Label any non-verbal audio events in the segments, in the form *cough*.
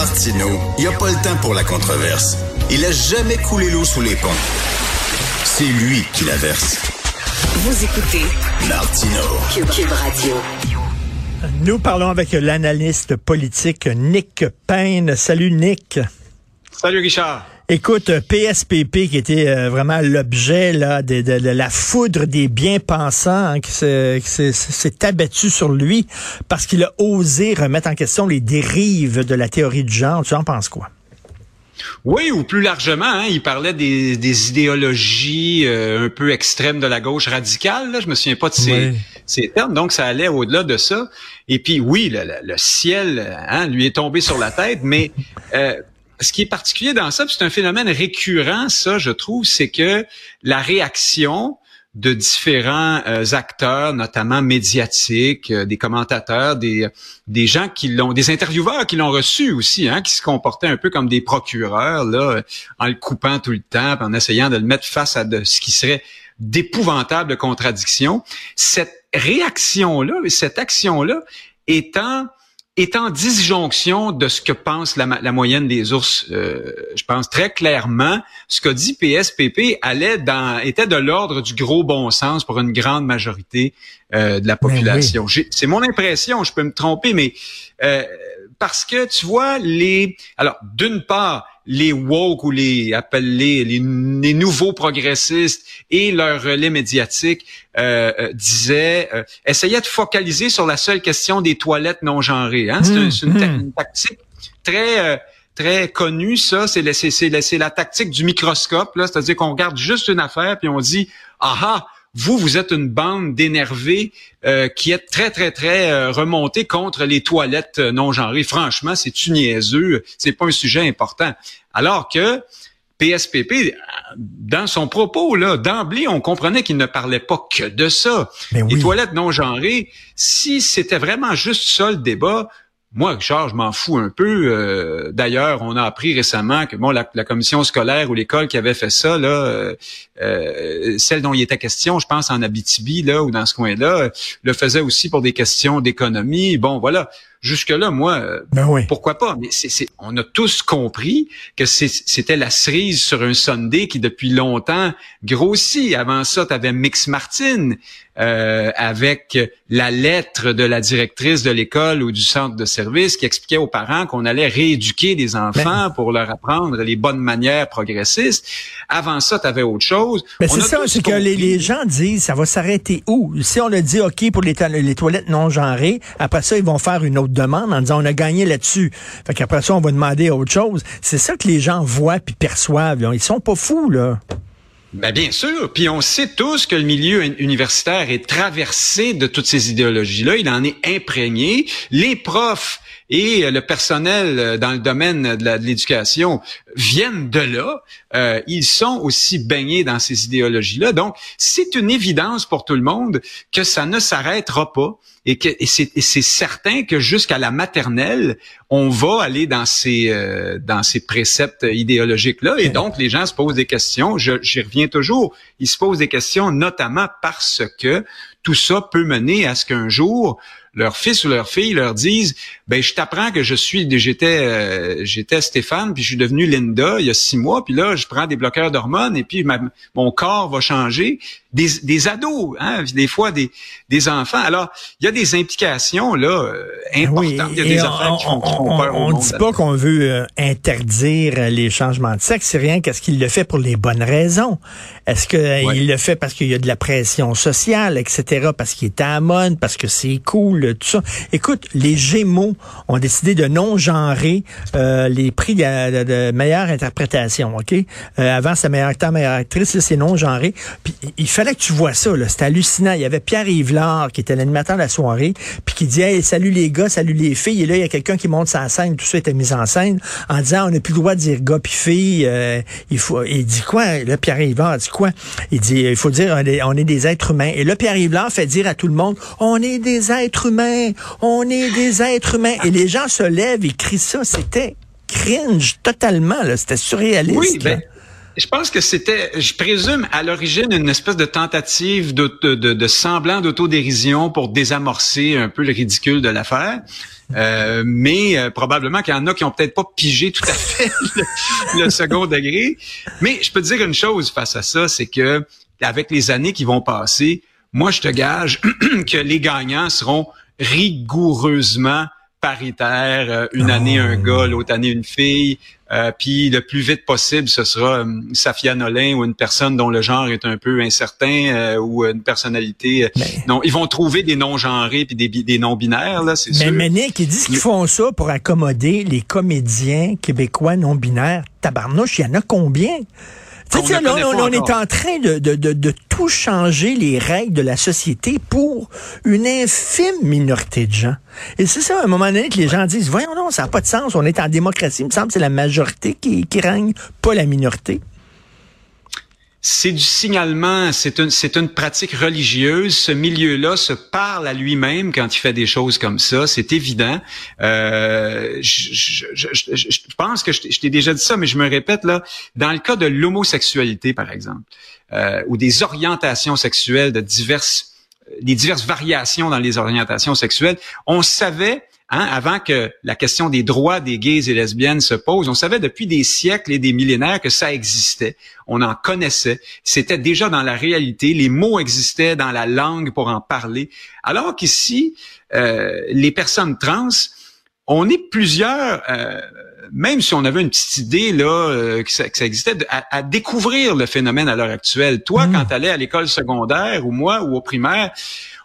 Martino, il n'y a pas le temps pour la controverse. Il a jamais coulé l'eau sous les ponts. C'est lui qui la verse. Vous écoutez Martino. Cube, Radio. Nous parlons avec l'analyste politique Nick Payne. Salut Nick. Salut Richard. Écoute, PSPP qui était euh, vraiment l'objet là de, de- de la foudre des bien-pensants hein, qui s'est- abattu sur lui parce qu'il a osé remettre en question les dérives de la théorie du genre. Tu en penses quoi? Oui, ou plus largement, hein, il parlait des, des idéologies euh, un peu extrêmes de la gauche radicale. Là, je me souviens pas de ces, Oui. ces termes, donc ça allait au-delà de ça. Et puis oui, le, le- le ciel hein, lui est tombé sur la tête, mais euh, ce qui est particulier dans ça, c'est un phénomène récurrent, ça, je trouve, c'est que la réaction de différents euh, acteurs, notamment médiatiques, euh, des commentateurs, des, gens qui l'ont, des intervieweurs qui l'ont reçu aussi, hein, qui se comportaient un peu comme des procureurs, là, euh, en le coupant tout le temps, en essayant de le mettre face à de, ce qui serait d'épouvantables contradictions. Cette réaction-là, cette action-là, étant est en disjonction de ce que pense la, la moyenne des ours. Euh, je pense très clairement, ce qu'a dit PSPP allait dans, était de l'ordre du gros bon sens pour une grande majorité euh, de la Ben oui. population. C'est mon impression, je peux me tromper, mais euh, parce que tu vois les, alors d'une part les woke ou les appelés les, les nouveaux progressistes et leur relais médiatique euh, euh, disaient euh, essayaient de focaliser sur la seule question des toilettes non genrées. Hein? C'est un- Hum, c'est une, ta- une tactique très euh, très connue, ça. C'est la, c'est, c'est la, tactique du microscope. C'est-à-dire qu'on regarde juste une affaire puis on dit ah ah vous, vous êtes une bande d'énervés euh, qui est très, très, très euh, remontée contre les toilettes euh, non genrées. Franchement, c'est-tu niaiseux? C'est pas un sujet important. Alors que PSPP, euh, dans son propos, là, d'emblée, on comprenait qu'il ne parlait pas que de ça. Les toilettes non genrées, si c'était vraiment juste ça le débat, moi, Richard, je m'en fous un peu. Euh, D'ailleurs, on a appris récemment que bon, la, la commission scolaire ou l'école qui avait fait ça, là, euh, euh, celle dont il était question, je pense en Abitibi, là, ou dans ce coin-là, le faisait aussi pour des questions d'économie. Bon, voilà. Jusque-là, moi, euh, Ben oui. pourquoi pas? Mais c'est, on a tous compris que c'était la cerise sur un Sunday qui, depuis longtemps, grossit. Avant ça, tu avais Mix Martin euh, avec la lettre de la directrice de l'école ou du centre de service qui expliquait aux parents qu'on allait rééduquer des enfants pour leur apprendre les bonnes manières progressistes. Avant ça, tu avais autre chose. Mais c'est ça, c'est que les, les gens disent, ça va s'arrêter où? Si on a dit OK pour les, to- les toilettes non genrées, après ça, ils vont faire une autre demande en disant on a gagné là-dessus. Fait qu'après ça, on va demander autre chose. C'est ça que les gens voient puis perçoivent. là. Ils sont pas fous, là. Ben bien sûr. Puis on sait tous que le milieu un- universitaire est traversé de toutes ces idéologies-là. Il en est imprégné. Les profs et euh, le personnel euh, dans le domaine de l'éducation viennent de là. Euh, ils sont aussi baignés dans ces idéologies-là. Donc, c'est une évidence pour tout le monde que ça ne s'arrêtera pas et que et c'est certain que jusqu'à la maternelle, on va aller dans ces euh, dans ces préceptes idéologiques là et donc les gens se posent des questions. J'y reviens toujours. Ils se posent des questions notamment parce que tout ça peut mener à ce qu'un jour leur fils ou leur fille leur disent ben je t'apprends que je suis j'étais euh, j'étais Stéphane puis je suis devenu Linda il y a six mois puis là je prends des bloqueurs d'hormones et puis mon corps va changer des, des ados hein des fois des des enfants alors il y a des implications là euh, importantes Oui, il y a des on, qui font, qui font on- peur au on monde dit pas qu'on veut euh, interdire euh, les changements de sexe, c'est rien qu'est-ce qu'il le fait pour les bonnes raisons. Est-ce que Ouais. il le fait parce qu'il y a de la pression sociale, etc., parce qu'il est à mode, parce que c'est cool, tout ça? Écoute, les Gémeaux ont décidé de non genrer euh, les prix de, de- de meilleure interprétation, ok? Euh, Avant c'était meilleur acteur, meilleure actrice, là c'est non genré. Puis il fallait que tu vois ça, là. C'était hallucinant. Il y avait Pierre Yvelard qui était l'animateur de la soirée, puis qui dit hey, salut les gars, salut les filles. Et là il y a quelqu'un qui monte sa scène, tout ça était mis en scène en disant on n'a plus le droit de dire gars puis filles. euh, il faut. Il dit quoi? Là Pierre Yvelard dit quoi? Il dit il faut dire on est, on est des êtres humains. Et là Pierre Yvelard fait dire à tout le monde on est des êtres humains, on est des êtres humains. Et les gens se lèvent et crient ça. C'était cringe totalement là. C'était surréaliste. Oui, là. Je pense que c'était, je présume, à l'origine, une espèce de tentative de, de, de, semblant d'autodérision pour désamorcer un peu le ridicule de l'affaire. Euh, mais euh, probablement qu'il y en a qui ont peut-être pas pigé tout à fait *laughs* le, second degré. Mais je peux te dire une chose face à ça, c'est que avec les années qui vont passer, moi je te gage *clears throat* que les gagnants seront rigoureusement paritaire, euh, une année un gars, l'autre année une fille, euh, puis le plus vite possible, ce sera euh, Safia Nolin ou une personne dont le genre est un peu incertain ou une personnalité. Non, ils vont trouver des non-genrés puis des, des non-binaires là, c'est sûr. Mais Nick, ils disent qu'ils font ça pour accommoder les comédiens québécois non-binaires. Tabarnouche, il y en a combien? On, on, est en train de, de, de, tout changer les règles de la société pour une infime minorité de gens. Et c'est ça, à un moment donné, que les gens disent, voyons non, ça n'a pas de sens, on est en démocratie, il me semble que c'est la majorité qui, qui règne, pas la minorité c'est du signalement, c'est une, pratique religieuse. Ce milieu-là se parle à lui-même quand il fait des choses comme ça, c'est évident. Euh, je, je, je, je, pense que je t'ai déjà dit ça, mais je me répète là. Dans le cas de l'homosexualité, par exemple, euh, ou des orientations sexuelles de diverses, des diverses variations dans les orientations sexuelles, on savait Hein, avant que la question des droits des gays et lesbiennes se pose, on savait depuis des siècles et des millénaires que ça existait. On en connaissait. C'était déjà dans la réalité. Les mots existaient dans la langue pour en parler. Alors qu'ici, euh, les personnes trans, on est plusieurs, euh, même si on avait une petite idée là euh, que, ça, existait, à, découvrir le phénomène à l'heure actuelle. Toi, mmh. quand tu allais à l'école secondaire ou moi ou au primaire,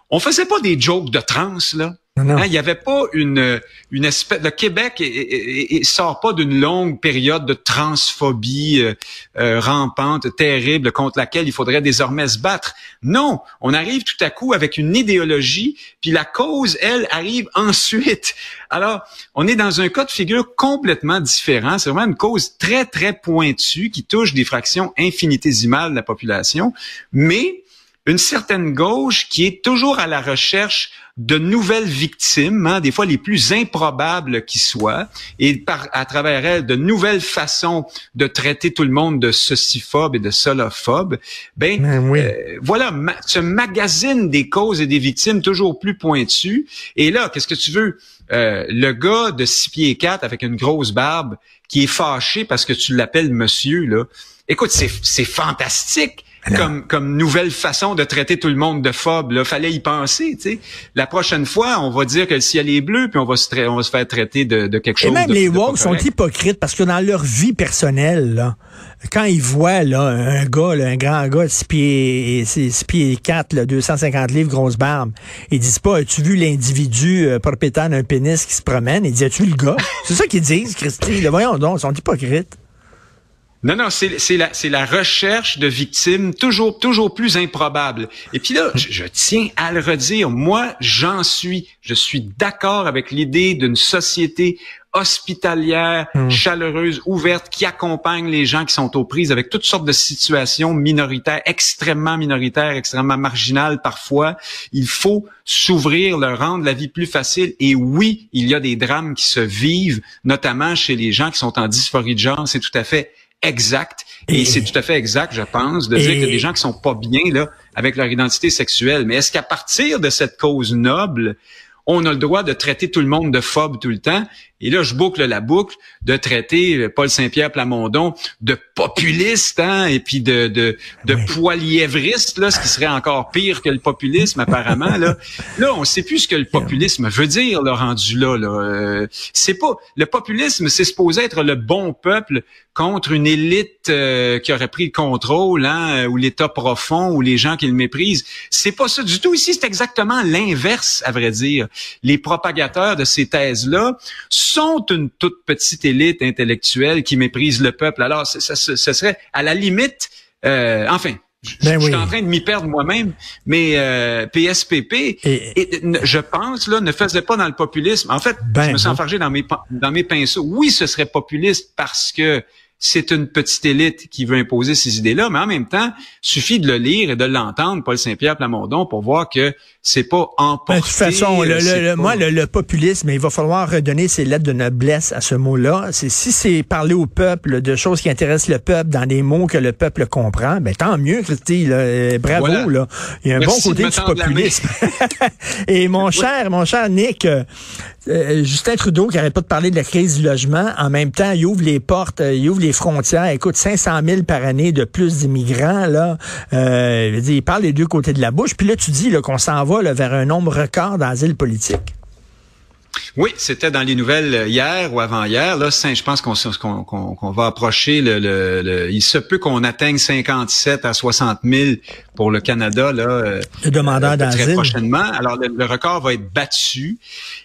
on faisait pas des jokes de trans là. Hein, il n'y avait pas une, une espèce. Le Québec et, sort pas d'une longue période de transphobie euh, euh, rampante, terrible, contre laquelle il faudrait désormais se battre. Non, on arrive tout à coup avec une idéologie, puis la cause, elle, arrive *laughs* ensuite. Alors, on est dans un cas de figure complètement différent. C'est vraiment une cause très, très pointue qui touche des fractions infinitésimales de la population, mais une certaine gauche qui est toujours à la recherche de nouvelles victimes, hein, des fois les plus improbables qui soient, et par, à travers elles, de nouvelles façons de traiter tout le monde de ceciphobe et de solophobe, ben, ben euh, voilà, ce magazine des causes et des victimes toujours plus pointu. Et là, qu'est-ce que tu veux? Euh, le gars de six pieds quatre avec une grosse barbe qui est fâché parce que tu l'appelles monsieur, là. Écoute, c'est fantastique comme, comme nouvelle façon de traiter tout le monde de phobe. Là, fallait y penser. Tu sais. La prochaine fois, on va dire que le ciel est bleu, puis on va se, on va se faire traiter de, de quelque chose. Et même les woke sont hypocrites parce que dans leur vie personnelle, là, quand ils voient là, un gars, un grand gars, 6 pieds, 6 pieds 4, là, 250 livres, grosse barbe, ils disent pas, as-tu vu l'individu euh, propriétaire d'un pénis qui se promène? Ils disent, as-tu vu le gars? C'est ça qu'ils disent, Christy. voyons donc, ils sont hypocrites. Non, non, c'est la, la recherche de victimes toujours, toujours plus improbables. Et puis là, je, tiens à le redire, moi, j'en suis. Je suis d'accord avec l'idée d'une société hospitalière, hmm. chaleureuse, ouverte, qui accompagne les gens qui sont aux prises avec toutes sortes de situations minoritaires, extrêmement minoritaires, extrêmement marginales parfois. Il faut s'ouvrir, leur rendre la vie plus facile. Et oui, il y a des drames qui se vivent, notamment chez les gens qui sont en dysphorie de genre. C'est tout à fait exact. Et, c'est tout à fait exact, je pense, de dire qu'il y a des gens qui sont pas bien là avec leur identité sexuelle. Mais est-ce qu'à partir de cette cause noble, on a le droit de traiter tout le monde de phobe tout le temps. Et là, je boucle la boucle de traiter Paul Saint-Pierre Plamondon de populiste, hein, et puis de de, de poilièvriste, là, ce qui serait encore pire que le populisme apparemment. Là, là, on sait plus ce que le populisme veut dire, le rendu là. là. Euh, c'est pas le populisme, c'est supposé être le bon peuple contre une élite euh, qui aurait pris le contrôle, hein, ou l'État profond, ou les gens qui le méprisent. C'est pas ça du tout. Ici, c'est exactement l'inverse, à vrai dire. Les propagateurs de ces thèses-là sont une toute petite élite intellectuelle qui méprise le peuple. Alors, ce serait à la limite, euh, enfin, ben je, suis en train de m'y perdre moi-même, mais euh, PSPP, et, je pense, là, ne faisait pas dans le populisme. En fait, je ben me sens enfargé dans mes, dans mes pinceaux. Oui, ce serait populiste parce que c'est une petite élite qui veut imposer ces idées-là, mais en même temps, suffit de le lire et de l'entendre, Paul Saint-Pierre Plamondon, pour voir que c'est pas emporter. Ben, de toute façon, le, c'est le- pas- moi, le, le populisme, il va falloir redonner ses lettres de noblesse à ce mot-là. C'est si c'est parler au peuple de choses qui intéressent le peuple dans des mots que le peuple comprend, ben tant mieux, Christy. là. Euh, bravo, Voilà. là. Il y a un Merci bon côté du populisme. *laughs* Et mon cher, mon cher Nick, euh, euh, Justin Trudeau qui arrête pas de parler de la crise du logement, en même temps, il ouvre les portes, euh, il ouvre les frontières. Écoute, 500 000 par année de plus d'immigrants, là. Euh, il parle des deux côtés de la bouche. Puis là, tu dis qu'on s'en va là, vers un nombre record d'asile politique. Oui, c'était dans les nouvelles hier ou avant-hier. Là, je pense qu'on va approcher le, le- le- Il se peut qu'on atteigne 57 à 60 000 pour le Canada là. euh, Le demandeur euh, très d'asile. prochainement. Alors le, le record va être battu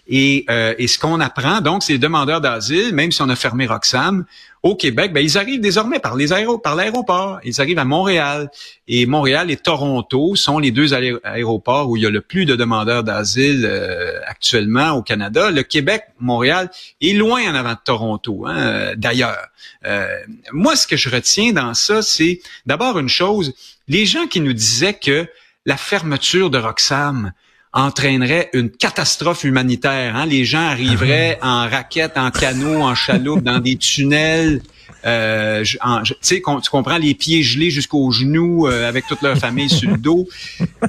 et, euh, et ce qu'on apprend donc, c'est les demandeurs d'asile, même si on a fermé Roxham au Québec, ben ils arrivent désormais par les aéro par l'aéroport. Ils arrivent à Montréal et Montréal et Toronto sont les deux aé- aéroports où il y a le plus de demandeurs d'asile euh, actuellement au Canada. Le Québec, Montréal est loin en avant de Toronto. Hein, euh, D'ailleurs, Euh, moi ce que je retiens dans ça, c'est d'abord une chose les gens qui nous disaient que la fermeture de Roxham entraînerait une catastrophe humanitaire. Hein? Les gens arriveraient en raquettes, en canot, en chaloupe, dans des tunnels. Euh, je- en- je- tu sais, com- tu comprends les pieds gelés jusqu'aux genoux euh, avec toute leur famille sur le dos.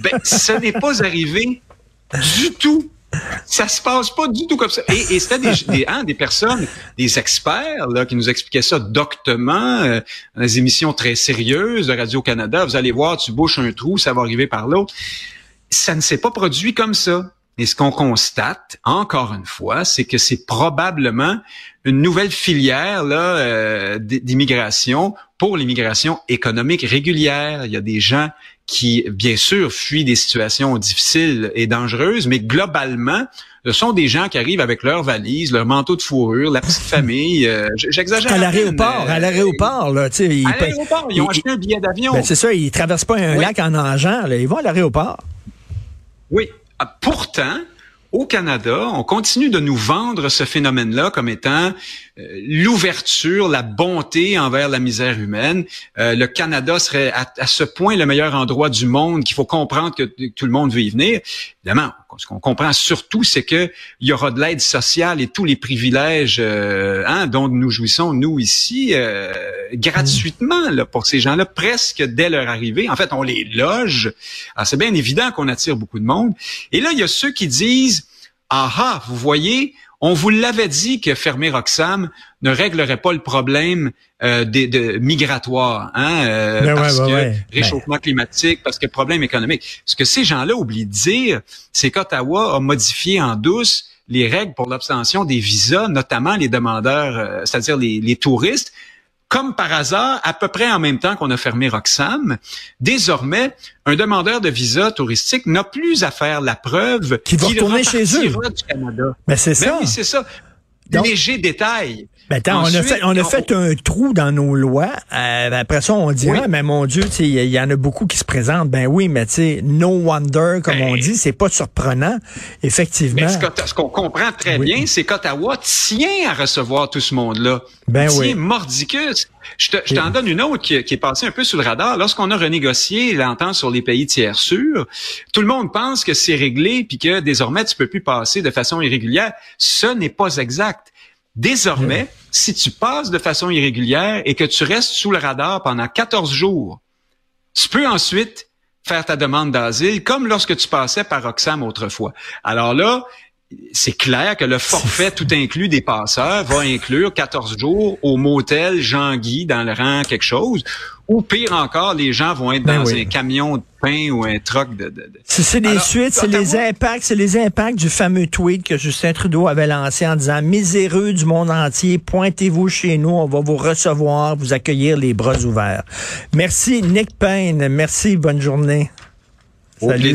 Ben, ce n'est pas arrivé du tout. Ça se passe pas du tout comme ça. Et, et c'était des, des, hein, des personnes, des experts là, qui nous expliquaient ça doctement, euh, dans des émissions très sérieuses de Radio-Canada. Vous allez voir, tu bouches un trou, ça va arriver par là. Ça ne s'est pas produit comme ça. Et ce qu'on constate, encore une fois, c'est que c'est probablement une nouvelle filière là euh, d'immigration pour l'immigration économique régulière. Il y a des gens qui, bien sûr, fuient des situations difficiles et dangereuses, mais globalement, ce sont des gens qui arrivent avec leurs valises, leur manteau de fourrure, la petite *laughs* famille. euh, J'exagère. À l'aéroport, euh, à l'aéroport, là, tu sais. ils À l'aéroport, ils ont acheté un billet d'avion. Ben, c'est ça, ils traversent pas un Oui. lac en nageant, là. Ils vont à l'aéroport. Oui. Ah, Pourtant, au Canada, on continue de nous vendre ce phénomène-là comme étant euh, l'ouverture, la bonté envers la misère humaine. Euh, le Canada serait à, à ce point le meilleur endroit du monde qu'il faut comprendre que, que tout le monde veut y venir. Évidemment, ce qu'on comprend surtout, c'est que il y aura de l'aide sociale et tous les privilèges euh, hein, dont nous jouissons nous ici euh, gratuitement là, pour ces gens-là, presque dès leur arrivée. En fait, on les loge. Alors, c'est bien évident qu'on attire beaucoup de monde. Et là, il y a ceux qui disent ah ah, vous voyez, on vous l'avait dit que fermer Roxham ne réglerait pas le problème euh, des, de migratoire, hein, euh, Ben parce ouais, que ouais. réchauffement climatique, parce que problème économique. Ce que ces gens-là oublient de dire, c'est qu'Ottawa a modifié en douce les règles pour l'obtention des visas, notamment les demandeurs, euh, c'est-à-dire les, les touristes. Comme par hasard, à peu près en même temps qu'on a fermé Roxham, désormais, un demandeur de visa touristique n'a plus à faire la preuve Qu'il va qu'il retourner chez eux. du Canada. Mais c'est Ben ça. oui, c'est ça. Donc- Léger détail. Ben, attends, on a fait, on a on- fait un trou dans nos lois. Euh, ben, après ça, on dirait, Oui. mais mon Dieu, il y, en a beaucoup qui se présentent. Ben oui, mais tu sais, no wonder, comme Ben- on dit, c'est pas surprenant, effectivement. Mais ce qu'on comprend très Oui. bien, c'est qu'Ottawa tient à recevoir tout ce monde-là. Ben tient oui. mordicus. Je te- je t'en donne une autre qui, qui est passée un peu sous le radar. Lorsqu'on a renégocié l'entente sur les pays tiers sûrs, tout le monde pense que c'est réglé puis que désormais tu peux plus passer de façon irrégulière. Ce n'est pas exact. Désormais, si tu passes de façon irrégulière et que tu restes sous le radar pendant 14 jours, tu peux ensuite faire ta demande d'asile comme lorsque tu passais par Roxham autrefois. Alors là, c'est clair que le forfait tout inclus des passeurs va inclure 14 jours au motel Jean-Guy dans le rang quelque chose. Ou pire encore, les gens vont être Ben dans oui. un camion de pain ou un troc de... de- de- C'est Alors, suites, c'est les impacts, c'est les impacts du fameux tweet que Justin Trudeau avait lancé en disant miséreux du monde entier, pointez-vous chez nous, on va vous recevoir, vous accueillir les bras ouverts. Merci Nick Payne, merci, bonne journée. Au plaisir.